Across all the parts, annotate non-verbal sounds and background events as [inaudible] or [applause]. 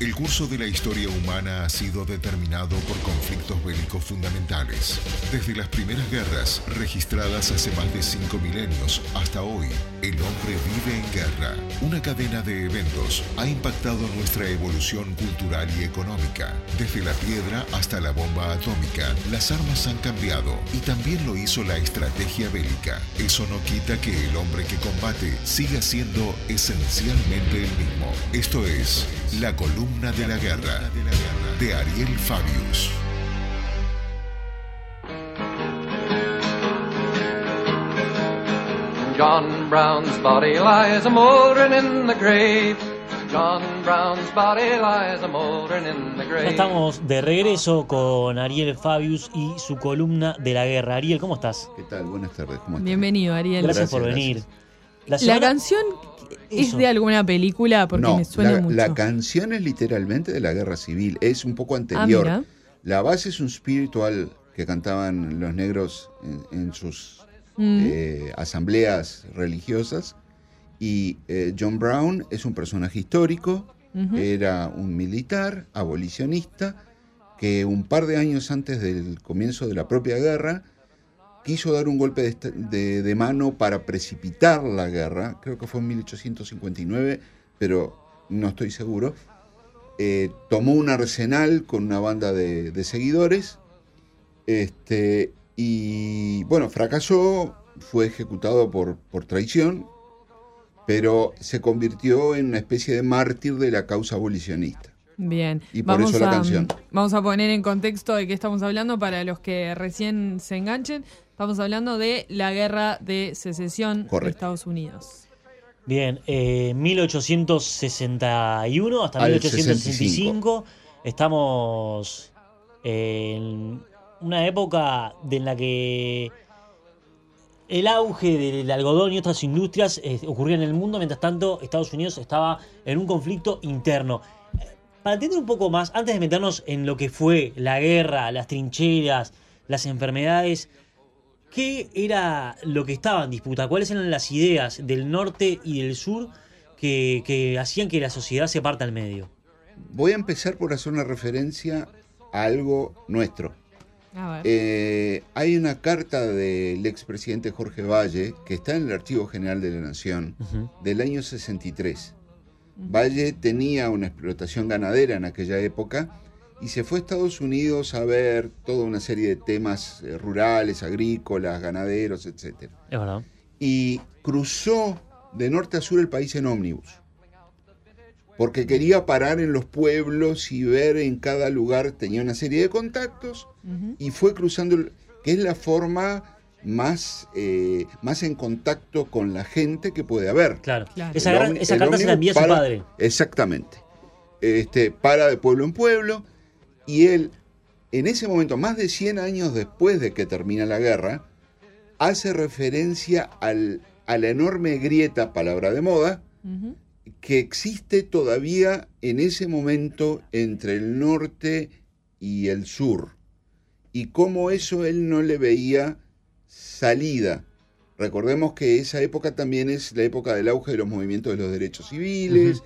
El curso de la historia humana ha sido determinado por conflictos bélicos fundamentales. Desde las primeras guerras, registradas hace más de cinco milenios, hasta hoy, el hombre vive en guerra. Una cadena de eventos ha impactado nuestra evolución cultural y económica. Desde la piedra hasta la bomba atómica, las armas han cambiado y también lo hizo la estrategia bélica. Eso no quita que el hombre que combate siga siendo esencialmente el mismo. Esto es La columna de la guerra de Ariel Fabius. John Brown's body lies a mouldering in the grave. John Brown's body lies a mouldering in the Ya grave. estamos de regreso con Ariel Fabius y su columna de la guerra. Ariel, ¿cómo estás? ¿Qué tal? Buenas tardes. Bienvenido, Ariel. Gracias, por venir. gracias. La, canción es de alguna película porque no, me suena la, mucho. la canción es literalmente de la guerra civil. Es un poco ah, anterior. la base es un spiritual que cantaban los negros en, en sus Mm. eh, asambleas religiosas. Y eh, John Brown es un personaje histórico. Era un militar abolicionista que un par de años antes del comienzo de la propia guerra quiso dar un golpe de, esta- de- de mano para precipitar la guerra, creo que fue en 1859, pero no estoy seguro. Eh, tomó un arsenal con una banda de, de seguidores este, y bueno, fracasó, fue ejecutado por, por traición, pero se convirtió en una especie de mártir de la causa abolicionista. Bien. Y por eso la a, canción. Vamos a poner en contexto de qué estamos hablando para los que recién se enganchen. Estamos hablando de la guerra de secesión de. Estados Unidos. Bien, eh, 1861 hasta Al 1865. Estamos en una época de en la que el auge del algodón y otras industrias eh, ocurría en el mundo, mientras tanto Estados Unidos estaba en un conflicto interno. Para entender un poco más, antes de meternos en lo que fue la guerra, las trincheras, las enfermedades, ¿qué era lo que estaba en disputa? ¿Cuáles eran las ideas del norte y del sur que, que hacían que la sociedad se parta al medio? Voy a empezar por hacer una referencia a algo nuestro. A ver. Eh, hay una carta del expresidente Jorge Valle que está en el Archivo General de la Nación del año 63. Valle tenía una explotación ganadera en aquella época y se fue a Estados Unidos a ver toda una serie de temas eh, rurales, agrícolas, ganaderos, etc. Es verdad. Y cruzó de norte a sur el país en ómnibus. Porque quería parar en los pueblos y ver en cada lugar, tenía una serie de contactos y fue cruzando, el- que es la forma más, eh, más en contacto con la gente que puede haber. Claro. Claro. Esa, El gra- ómni- esa el carta se la envía a su para- padre. Exactamente. Este, para de pueblo en pueblo y él, en ese momento, más de 100 años después de que termina la guerra, hace referencia al- a la enorme grieta, palabra de moda, que existe todavía en ese momento entre el norte y el sur. Y cómo eso él no le veía salida. Recordemos que esa época también es la época del auge de los movimientos de los derechos civiles.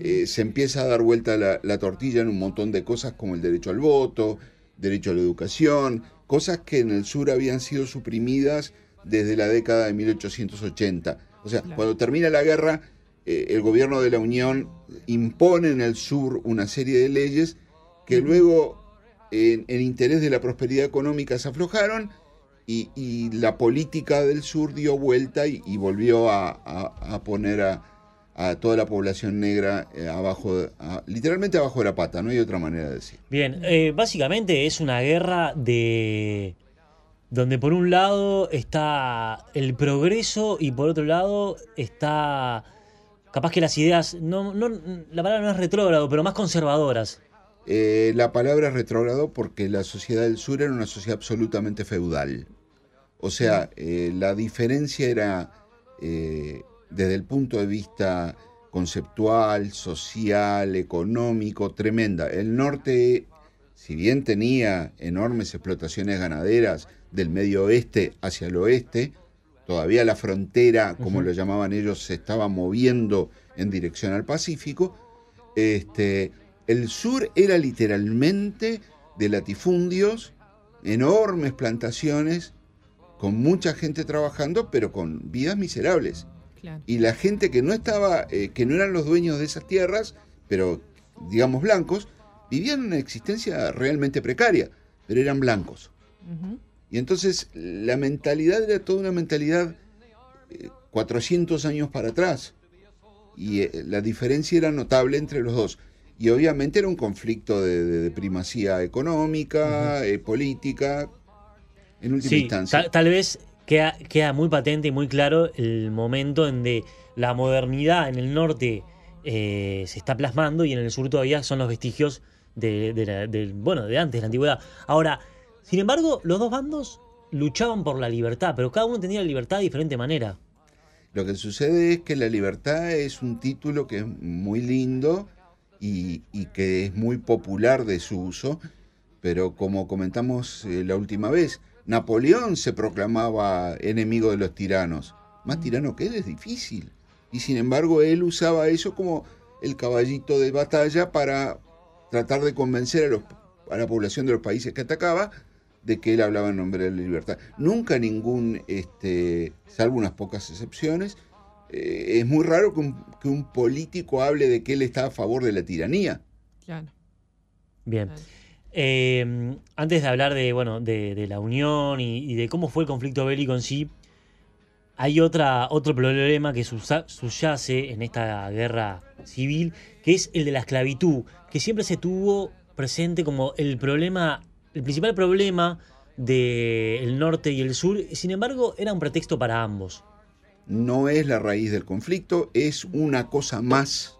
Eh, se empieza a dar vuelta la, la tortilla en un montón de cosas como el derecho al voto, derecho a la educación, cosas que en el sur habían sido suprimidas desde la década de 1880. O sea, Claro. cuando termina la guerra, eh, el gobierno de la Unión impone en el sur una serie de leyes que luego, en, en interés de la prosperidad económica, se aflojaron y, y la política del sur dio vuelta y, y volvió a, a- a poner a, a toda la población negra eh, abajo, a- literalmente abajo de la pata, no hay otra manera de decir. Bien, eh, básicamente es una guerra de donde por un lado está el progreso y por otro lado está capaz que las ideas no, no la palabra no es retrógrado, pero más conservadoras. Eh, la palabra es retrógrado porque la sociedad del sur era una sociedad absolutamente feudal. O sea, la diferencia era desde el punto de vista conceptual, social, económico, tremenda. El norte, si bien tenía enormes explotaciones ganaderas del medio oeste hacia el oeste, todavía la frontera, como lo llamaban ellos, se estaba moviendo en dirección al Pacífico. Este, El sur era literalmente de latifundios, enormes plantaciones, con mucha gente trabajando, pero con vidas miserables. Claro. Y la gente que no estaba, eh, que no eran los dueños de esas tierras, pero digamos blancos, vivían una existencia realmente precaria, pero eran blancos. Y entonces la mentalidad era toda una mentalidad eh, 400 años para atrás. Y eh, la diferencia era notable entre los dos. Y obviamente era un conflicto de, de- de primacía económica, eh, política, en última Sí, instancia. tal, tal vez queda, queda muy patente y muy claro el momento en de la modernidad en el norte eh, se está plasmando y en el sur todavía son los vestigios de, bueno, de antes, de la antigüedad. Ahora, sin embargo, los dos bandos luchaban por la libertad, pero cada uno tenía la libertad de diferente manera. Lo que sucede es que la libertad es un título que es muy lindo y, y que es muy popular de su uso, pero como comentamos eh, la última vez, Napoleón se proclamaba enemigo de los tiranos. Más tirano que él es difícil. Y sin embargo él usaba eso como el caballito de batalla para tratar de convencer a, los- a la población de los países que atacaba de que él hablaba en nombre de la libertad. Nunca ningún, este, salvo unas pocas excepciones, eh, es muy raro que un, que un político hable de que él está a favor de la tiranía. Claro. Bien. Claro. Eh, antes de hablar de, bueno, de, la unión y, de cómo fue el conflicto bélico en sí, hay otra, otro problema que subyace en esta guerra civil, que es el de la esclavitud, que siempre se tuvo presente como el problema, el principal problema del norte y el sur, sin embargo, era un pretexto para ambos. No es la raíz del conflicto, es una cosa más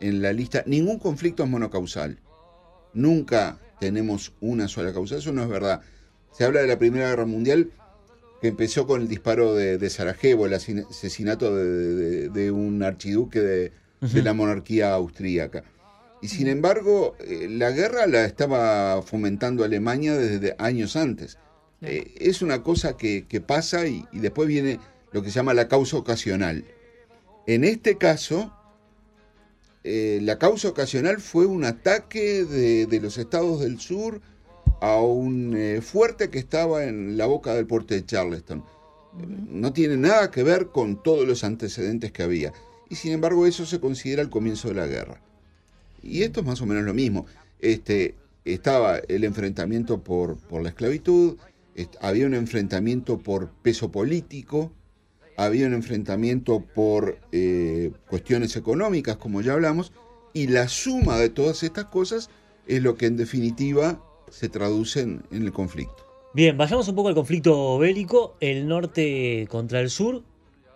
en la lista. Ningún conflicto es monocausal. Nunca tenemos una sola causa, eso no es verdad. Se habla de la Primera Guerra Mundial que empezó con el disparo de, de Sarajevo, el asesinato de, de- de un archiduque de, de la monarquía austríaca. Y sin embargo, eh, la guerra la estaba fomentando Alemania desde años antes. Eh, es una cosa que, que pasa y, y después viene lo que se llama la causa ocasional. En este caso, eh, la causa ocasional fue un ataque de, de los estados del sur a un eh, fuerte que estaba en la boca del puerto de Charleston. No tiene nada que ver con todos los antecedentes que había. Y sin embargo eso se considera el comienzo de la guerra. Y esto es más o menos lo mismo. Este, estaba el enfrentamiento por, por la esclavitud, había un enfrentamiento por peso político, había un enfrentamiento por eh, cuestiones económicas, como ya hablamos, y la suma de todas estas cosas es lo que en definitiva se traduce en, el conflicto. Bien, vayamos un poco al conflicto bélico, el norte contra el sur.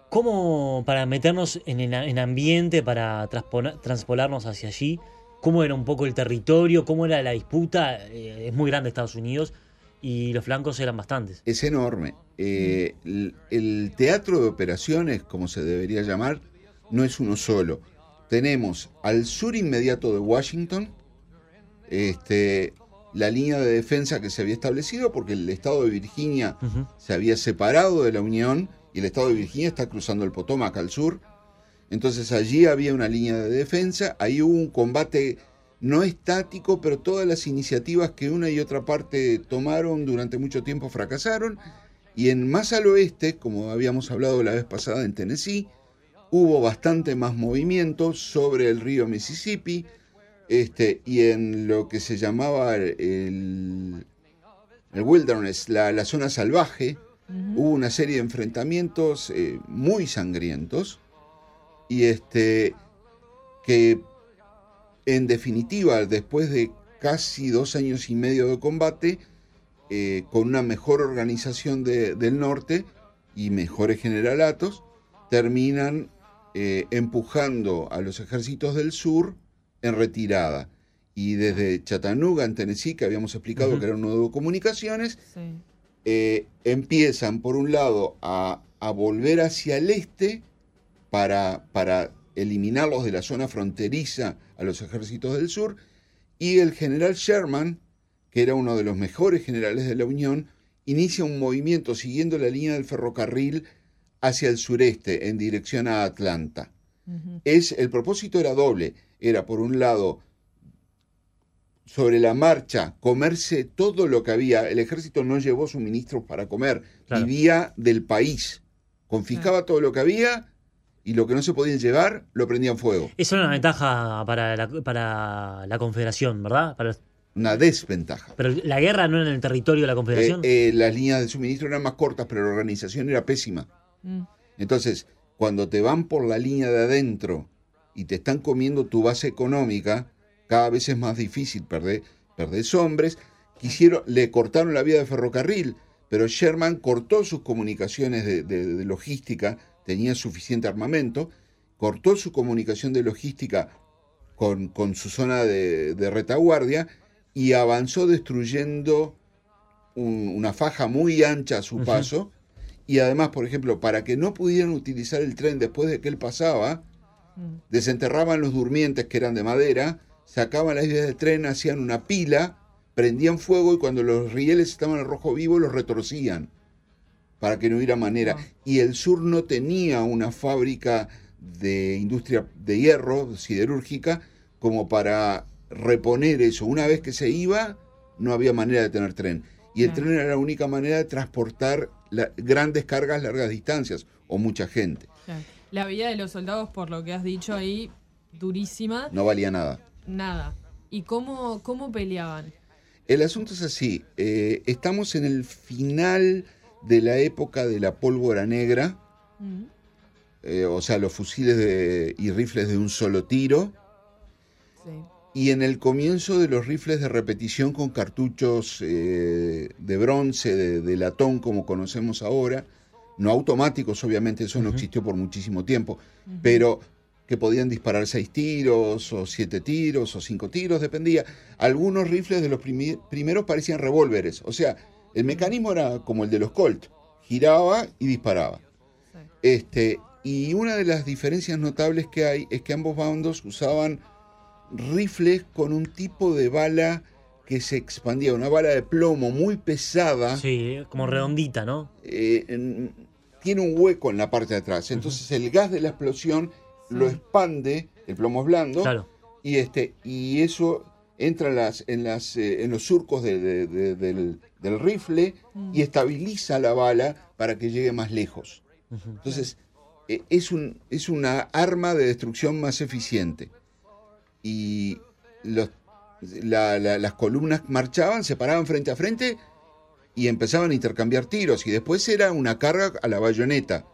¿Cómo, para meternos en, en ambiente, para transpolarnos hacia allí, cómo era un poco el territorio, cómo era la disputa? Eh, es muy grande Estados Unidos y los flancos eran bastantes. Es enorme. Eh, el, el teatro de operaciones, como se debería llamar, no es uno solo. Tenemos al sur inmediato de Washington, este, la línea de defensa que se había establecido porque el estado de Virginia se había separado de la Unión y el estado de Virginia está cruzando el Potomac al sur. Entonces allí había una línea de defensa, ahí hubo un combate no estático, pero todas las iniciativas que una y otra parte tomaron durante mucho tiempo fracasaron. Y en más al oeste, como habíamos hablado la vez pasada en Tennessee, hubo bastante más movimiento sobre el río Mississippi, este, y en lo que se llamaba el, el wilderness, la, la zona salvaje, hubo una serie de enfrentamientos eh, muy sangrientos y este que en definitiva después de casi dos años y medio de combate eh, con una mejor organización de- del norte y mejores generalatos terminan eh, empujando a los ejércitos del sur en retirada y desde Chattanooga en Tennessee que habíamos explicado que era un nudo de comunicaciones Sí. eh, empiezan por un lado a, a volver hacia el este para, para eliminarlos de la zona fronteriza a los ejércitos del sur y el general Sherman, que era uno de los mejores generales de la Unión, inicia un movimiento siguiendo la línea del ferrocarril hacia el sureste en dirección a Atlanta es el propósito era doble era por un lado sobre la marcha, comerse todo lo que había. El ejército no llevó suministros para comer, Claro. vivía del país. Confiscaba todo lo que había y lo que no se podía llevar lo prendían fuego. Esa era una ventaja para la, para la Confederación, ¿verdad? Para- Una desventaja. pero la guerra no era en el territorio de la Confederación. Eh, eh, las líneas de suministro eran más cortas, pero la organización era pésima. Mm. Entonces, cuando te van por la línea de adentro y te están comiendo tu base económica, cada vez es más difícil perder, perdés hombres. Quisieron, le cortaron la vía de ferrocarril, pero Sherman cortó sus comunicaciones de, de- de logística, tenía suficiente armamento, cortó su comunicación de logística con, con su zona de, de retaguardia y avanzó destruyendo un- una faja muy ancha a su paso. Y además, por ejemplo, para que no pudieran utilizar el tren después de que él pasaba, Mm. desenterraban los durmientes que eran de madera, sacaban las vías del tren, hacían una pila, prendían fuego y cuando los rieles estaban al rojo vivo los retorcían para que no hubiera manera. Y el sur no tenía una fábrica de industria de hierro, siderúrgica, como para reponer eso. Una vez que se iba, no había manera de tener tren. Y el tren era la única manera de transportar la- grandes cargas, largas distancias, o mucha gente. La vida de los soldados, por lo que has dicho ahí, durísima. No valía nada. Nada. ¿Y cómo, cómo peleaban? El asunto es así, eh, estamos en el final de la época de la pólvora negra, eh, o sea, los fusiles de- y rifles de un solo tiro, Sí. y en el comienzo de los rifles de repetición con cartuchos eh, de bronce, de, de latón, como conocemos ahora, no automáticos, obviamente eso no existió por muchísimo tiempo, pero que podían disparar seis tiros, o siete tiros, o cinco tiros, dependía. Algunos rifles de los primi- primeros parecían revólveres, o sea, el mecanismo era como el de los Colt, giraba y disparaba. Este, y una de las diferencias notables que hay es que ambos bandos usaban rifles con un tipo de bala que se expandía, una bala de plomo muy pesada, Sí, como redondita, ¿no? eh, en- tiene un hueco en la parte de atrás. Entonces el gas de la explosión lo expande, el plomo es blando, Claro. y este y eso entra en las en las eh, en los surcos de- de- de- del, del rifle Mm. y estabiliza la bala para que llegue más lejos. Entonces eh, es un es una arma de destrucción más eficiente y los- la- la- las columnas marchaban, se paraban frente a frente y empezaban a intercambiar tiros y después era una carga a la bayoneta.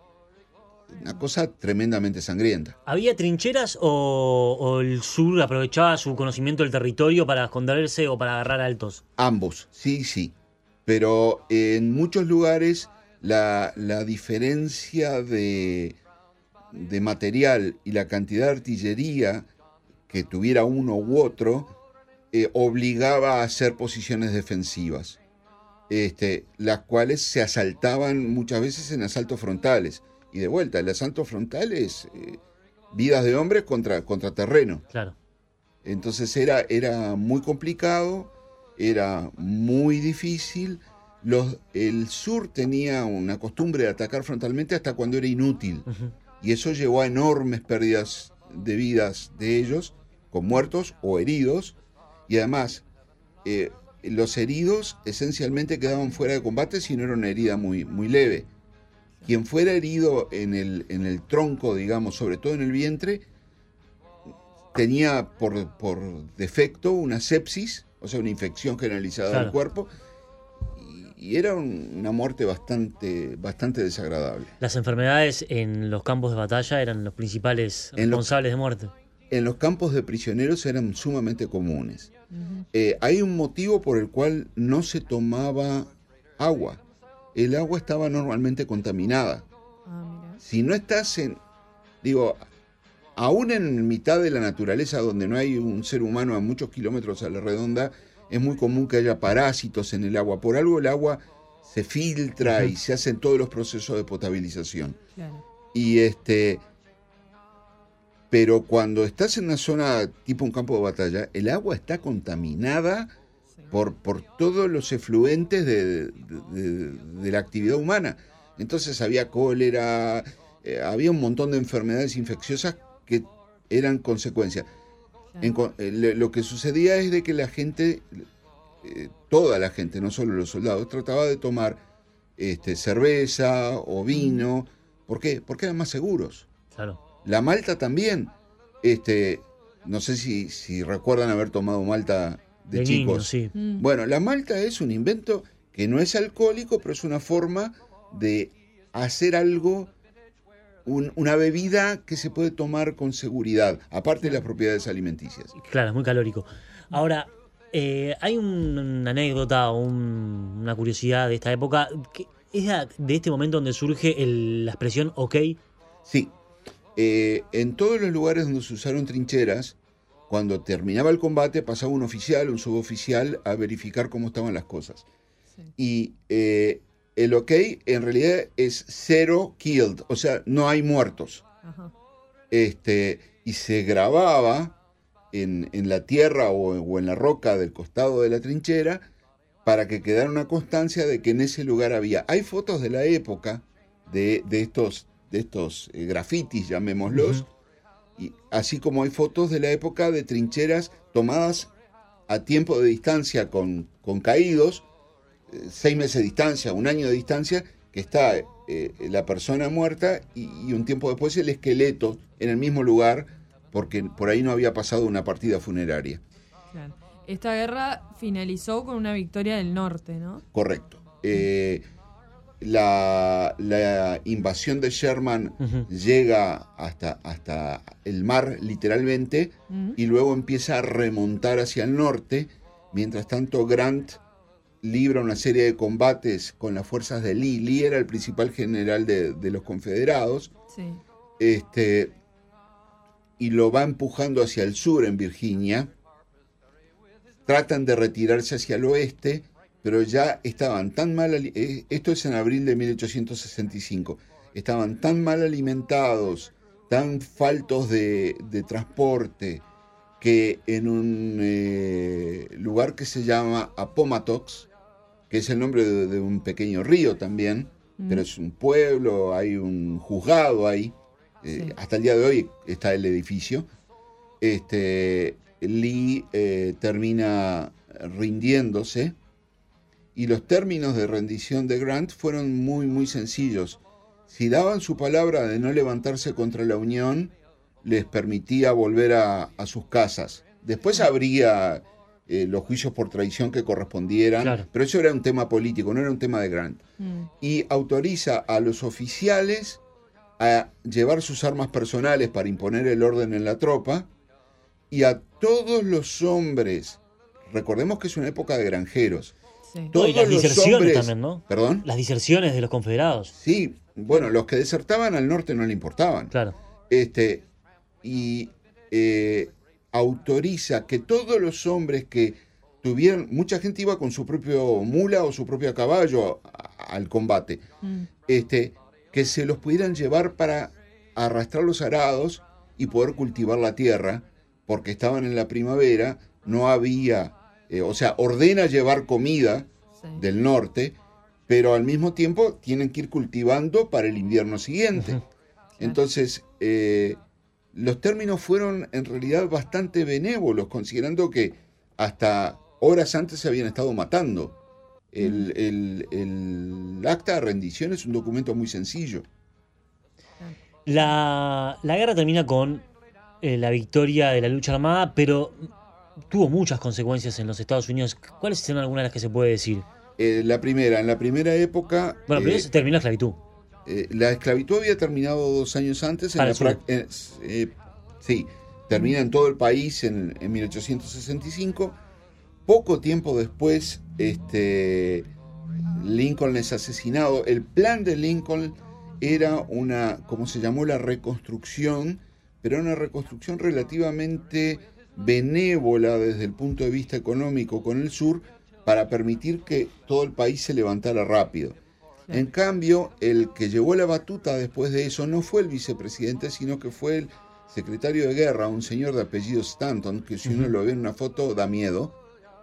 Una cosa tremendamente sangrienta. ¿Había trincheras o, o el sur aprovechaba su conocimiento del territorio para esconderse o para agarrar altos? Ambos, sí, sí. Pero en muchos lugares la, la diferencia de, de material y la cantidad de artillería que tuviera uno u otro eh, obligaba a hacer posiciones defensivas, este, las cuales se asaltaban muchas veces en asaltos frontales. Y de vuelta, el asalto frontal es eh, vidas de hombres contra, contra terreno. Claro. Entonces era, era muy complicado, era muy difícil. Los, el sur tenía una costumbre de atacar frontalmente hasta cuando era inútil. Y eso llevó a enormes pérdidas de vidas de ellos, con muertos o heridos. Y además, eh, los heridos esencialmente quedaban fuera de combate si no era una herida muy, muy leve. Quien fuera herido en el, en el tronco, digamos, sobre todo en el vientre, tenía por, por defecto una sepsis, o sea, una infección generalizada Claro. del cuerpo, y, y era un- una muerte bastante, bastante desagradable. Las enfermedades en los campos de batalla eran los principales responsables de muerte. En los campos de prisioneros eran sumamente comunes. Eh, hay un motivo por el cual no se tomaba agua. El agua estaba normalmente contaminada. Ah. Si no estás en, digo, aún en mitad de la naturaleza donde no hay un ser humano a muchos kilómetros a la redonda, es muy común que haya parásitos en el agua. Por algo el agua se filtra y se hacen todos los procesos de potabilización. Claro. Y este, pero cuando estás en una zona tipo un campo de batalla, el agua está contaminada. Por, por todos los efluentes de, de- de- de la actividad humana. Entonces había cólera, eh, había un montón de enfermedades infecciosas que eran consecuencia. En co- eh, lo que sucedía es de que la gente, eh, toda la gente, no solo los soldados, trataba de tomar este, cerveza o vino. ¿Por qué? Porque eran más seguros. Claro. La malta también. Este, no sé si, si recuerdan haber tomado malta de, De chicos. niños, sí. Mm. Bueno, la malta es un invento que no es alcohólico, pero es una forma de hacer algo, un- una bebida que se puede tomar con seguridad, aparte de las propiedades alimenticias. Claro, es muy calórico. Ahora, eh, hay un- una anécdota o un- una curiosidad de esta época. Que es de este momento donde surge el- la expresión ok. Sí, eh, en todos los lugares donde se usaron trincheras, cuando terminaba el combate pasaba un oficial, un suboficial a verificar cómo estaban las cosas. Sí. Y eh, el ok en realidad es cero killed, o sea, no hay muertos. Ajá. este, y se grababa en, en la tierra o, o en la roca del costado de la trinchera para que quedara una constancia de que en ese lugar había. Hay fotos de la época de, de estos, de estos eh, grafitis, llamémoslos. Y así como hay fotos de la época de trincheras tomadas a tiempo de distancia con, con caídos, eh, seis meses de distancia, un año de distancia, que está eh, la persona muerta y, y un tiempo después el esqueleto en el mismo lugar, porque por ahí no había pasado una partida funeraria. Claro. Esta guerra finalizó con una victoria del norte, ¿no? Correcto. Eh, la, la invasión de Sherman llega hasta, hasta el mar literalmente y luego empieza a remontar hacia el norte. Mientras tanto, Grant libra una serie de combates con las fuerzas de Lee. Lee era el principal general de, de los confederados. Sí. Este, y lo va empujando hacia el sur en Virginia. Tratan de retirarse hacia el oeste, pero ya estaban tan mal... eh, Esto es en abril de 1865. Estaban tan mal alimentados, tan faltos de, de transporte, que en un eh, lugar que se llama Appomattox, que es el nombre de, de un pequeño río también, Mm. pero es un pueblo, hay un juzgado ahí, eh, Sí. hasta el día de hoy está el edificio. Este, Lee eh, termina rindiéndose y los términos de rendición de Grant fueron muy, muy sencillos. Si daban su palabra de no levantarse contra la Unión, les permitía volver a, a sus casas. Después habría eh, los juicios por traición que correspondieran, Claro. pero eso era un tema político, no era un tema de Grant Mm. y autoriza a los oficiales a llevar sus armas personales para imponer el orden en la tropa y a todos los hombres, recordemos que es una época de granjeros, Sí. No, y las los diserciones hombres, también, ¿no? perdón, Las diserciones de los confederados. sí, bueno, los que desertaban al norte no le importaban, Claro. este y eh, autoriza que todos los hombres que tuvieran, mucha gente iba con su propio mula o su propio caballo a- al combate, Mm. este, que se los pudieran llevar para arrastrar los arados y poder cultivar la tierra, porque estaban en la primavera, no había, eh, o sea, ordena llevar comida Sí. del norte, pero al mismo tiempo tienen que ir cultivando para el invierno siguiente. [laughs] Entonces, eh, los términos fueron en realidad bastante benévolos, considerando que hasta horas antes se habían estado matando. El, el- el acta de rendición es un documento muy sencillo. La, la guerra termina con eh, la victoria de la lucha armada, pero tuvo muchas consecuencias en los Estados Unidos. ¿Cuáles son algunas de las que se puede decir? Eh, la primera, en la primera época, Bueno, primero eh, se terminó la esclavitud. eh, la esclavitud había terminado dos años antes. En la sí. termina en todo el país en, en 1865. Poco tiempo después, este, Lincoln es asesinado. El plan de Lincoln era una, como se llamó, la reconstrucción, pero una reconstrucción relativamente benévola desde el punto de vista económico con el sur para permitir que todo el país se levantara rápido. En cambio, el que llevó la batuta después de eso no fue el vicepresidente, sino que fue el secretario de guerra, un señor de apellido Stanton, que si uno lo ve en una foto da miedo,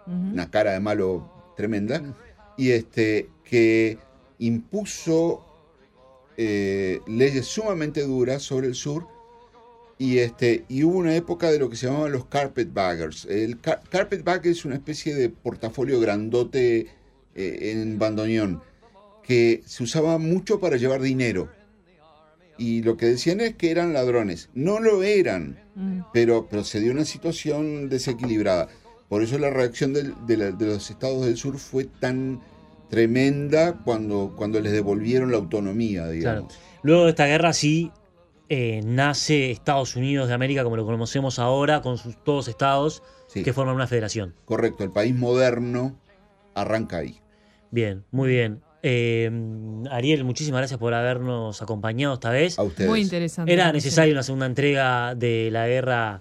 una cara de malo tremenda, y este que impuso eh, leyes sumamente duras sobre el sur Y, este, y hubo una época de lo que se llamaban los carpetbaggers. El car- carpetbag es una especie de portafolio grandote eh, en bandoneón que se usaba mucho para llevar dinero. Y lo que decían es que eran ladrones. No lo eran, Mm. pero, pero se dio una situación desequilibrada. Por eso la reacción del- de, la- de los estados del sur fue tan tremenda cuando, cuando les devolvieron la autonomía, Claro. digamos. Luego de esta guerra sí eh, nace Estados Unidos de América como lo conocemos ahora, con sus todos estados Sí. que forman una federación. Correcto, el país moderno arranca ahí. Bien, muy bien. Eh, Ariel, muchísimas gracias por habernos acompañado esta vez. A ustedes. Muy interesante. Era necesaria una segunda entrega de la guerra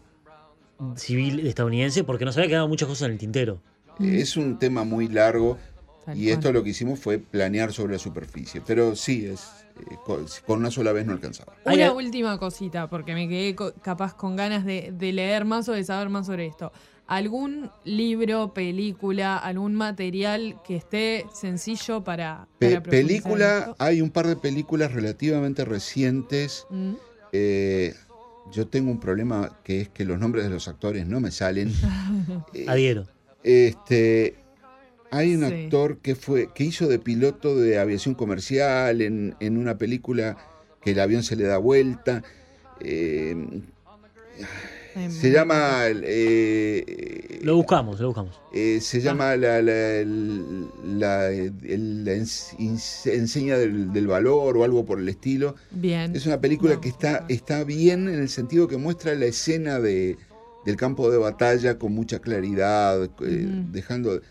civil estadounidense porque nos había quedado muchas cosas en el tintero. Es un tema muy largo Tal y cual. esto lo que hicimos fue planear sobre la superficie. Pero sí, es eh, con, una sola vez no alcanzaba. Una Ay, ay. última cosita, porque me quedé co- capaz con ganas de, de leer más o de saber más sobre esto. ¿Algún libro, película, algún material que esté sencillo para, Pe- película, esto? hay un par de películas relativamente recientes. Mm. Eh, yo tengo un problema que es que los nombres de los actores no me salen. [laughs] Eh, Adhiero. Este, hay un Sí. actor que fue que hizo de piloto de aviación comercial en, en una película que el avión se le da vuelta. Eh, se llama eh, Lo buscamos, lo buscamos. eh, se llama la, la, ens- enseña del, del valor o algo por el estilo. Bien. Es una película No, que está, no. está bien en el sentido que muestra la escena de, del campo de batalla con mucha claridad, eh, dejando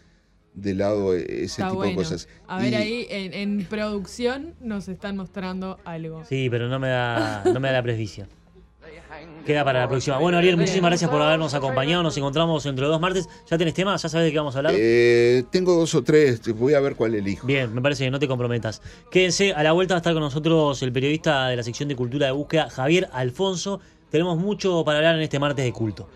de lado ese Está tipo bueno. de cosas. A ver, Y- ahí en, en producción nos están mostrando algo. Sí, pero no me da, no me da la presbicia. Queda para la próxima. Bueno, Ariel, muchísimas gracias por habernos acompañado. Nos encontramos dentro de dos martes. ¿Ya tenés temas? ¿Ya sabes de qué vamos a hablar? Eh, tengo dos o tres, voy a ver cuál elijo. Bien, me parece que no te comprometas. Quédense, a la vuelta va a estar con nosotros el periodista de la sección de cultura de búsqueda, Javier Alfonso. Tenemos mucho para hablar en este martes de culto.